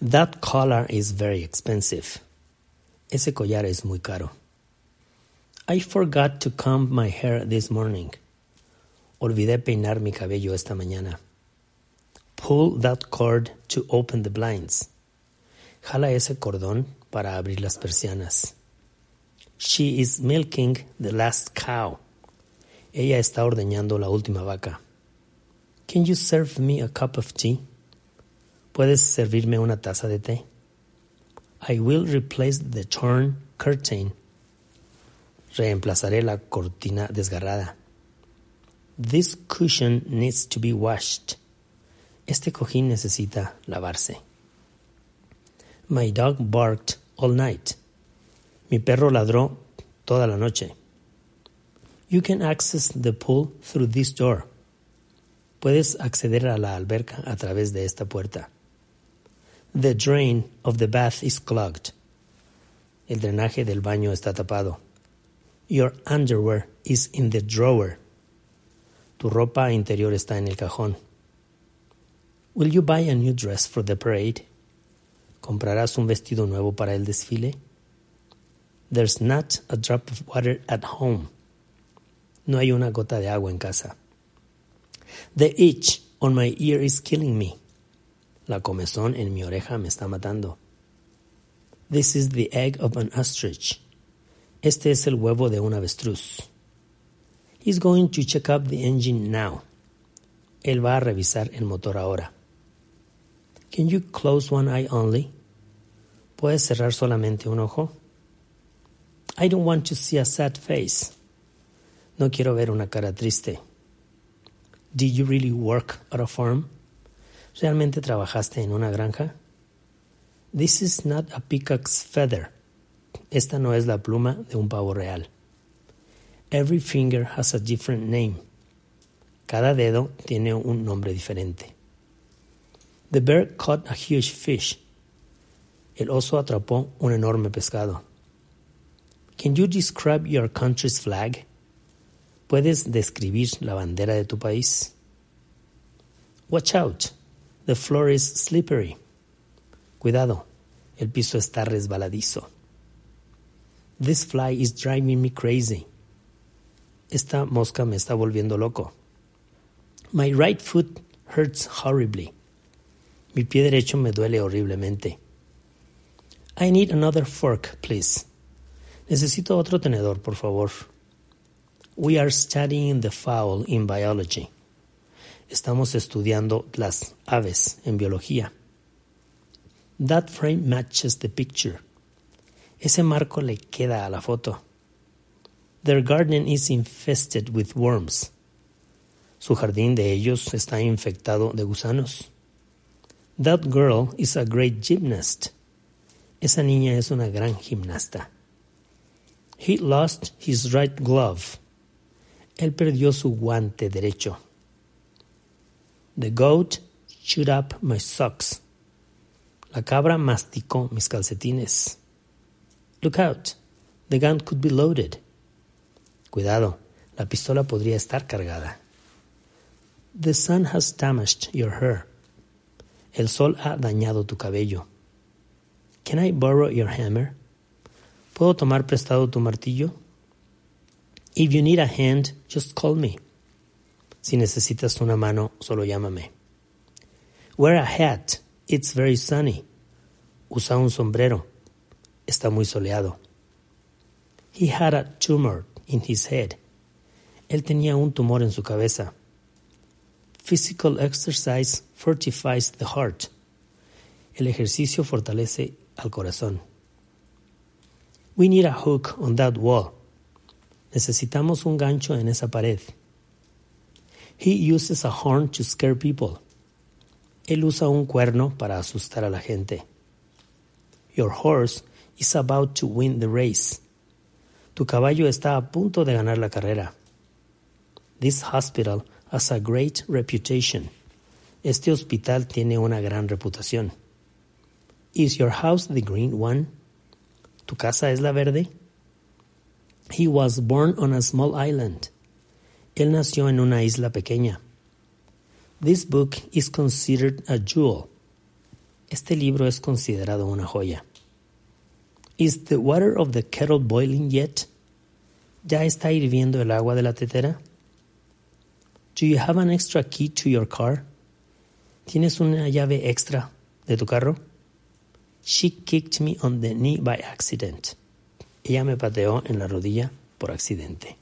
That collar is very expensive. Ese collar es muy caro. I forgot to comb my hair this morning. Olvidé peinar mi cabello esta mañana. Pull that cord to open the blinds. Jala ese cordón para abrir las persianas. She is milking the last cow. Ella está ordeñando la última vaca. Can you serve me a cup of tea? ¿Puedes servirme una taza de té? I will replace the torn curtain. Reemplazaré la cortina desgarrada. This cushion needs to be washed. Este cojín necesita lavarse. My dog barked all night. Mi perro ladró toda la noche. You can access the pool through this door. Puedes acceder a la alberca a través de esta puerta. The drain of the bath is clogged. El drenaje del baño está tapado. Your underwear is in the drawer. Tu ropa interior está en el cajón. Will you buy a new dress for the parade? ¿Comprarás un vestido nuevo para el desfile? There's not a drop of water at home. No hay una gota de agua en casa. The itch on my ear is killing me. La comezón en mi oreja me está matando. This is the egg of an ostrich. Este es el huevo de un avestruz. He's going to check up the engine now. Él va a revisar el motor ahora. Can you close one eye only? ¿Puedes cerrar solamente un ojo? I don't want to see a sad face. No quiero ver una cara triste. Did you really work at a farm? ¿Realmente trabajaste en una granja? This is not a peacock's feather. Esta no es la pluma de un pavo real. Every finger has a different name. Cada dedo tiene un nombre diferente. The bear caught a huge fish. El oso atrapó un enorme pescado. Can you describe your country's flag? ¿Puedes describir la bandera de tu país? Watch out. The floor is slippery. Cuidado. El piso está resbaladizo. This fly is driving me crazy. Esta mosca me está volviendo loco. My right foot hurts horribly. Mi pie derecho me duele horriblemente. I need another fork, please. Necesito otro tenedor, por favor. We are studying the fowl in biology. Estamos estudiando las aves en biología. That frame matches the picture. Ese marco le queda a la foto. Their garden is infested with worms. Su jardín de ellos está infectado de gusanos. That girl is a great gymnast. Esa niña es una gran gimnasta. He lost his right glove. Él perdió su guante derecho. The goat chewed up my socks. La cabra masticó mis calcetines. Look out. The gun could be loaded. Cuidado, la pistola podría estar cargada. The sun has damaged your hair. El sol ha dañado tu cabello. Can I borrow your hammer? ¿Puedo tomar prestado tu martillo? If you need a hand, just call me. Si necesitas una mano, solo llámame. Wear a hat. It's very sunny. Usa un sombrero. Está muy soleado. He had a tumor in his head. Él tenía un tumor en su cabeza. Physical exercise fortifies the heart. El ejercicio fortalece al corazón. We need a hook on that wall. Necesitamos un gancho en esa pared. He uses a horn to scare people. Él usa un cuerno para asustar a la gente. Your horse is about to win the race. Tu caballo está a punto de ganar la carrera. This hospital has a great reputation. Este hospital tiene una gran reputación. Is your house the green one? ¿Tu casa es la verde? He was born on a small island. Él nació en una isla pequeña. This book is considered a jewel. Este libro es considerado una joya. Is the water of the kettle boiling yet? ¿Ya está hirviendo el agua de la tetera? Do you have an extra key to your car? ¿Tienes una llave extra de tu carro? She kicked me on the knee by accident. Ella me pateó en la rodilla por accidente.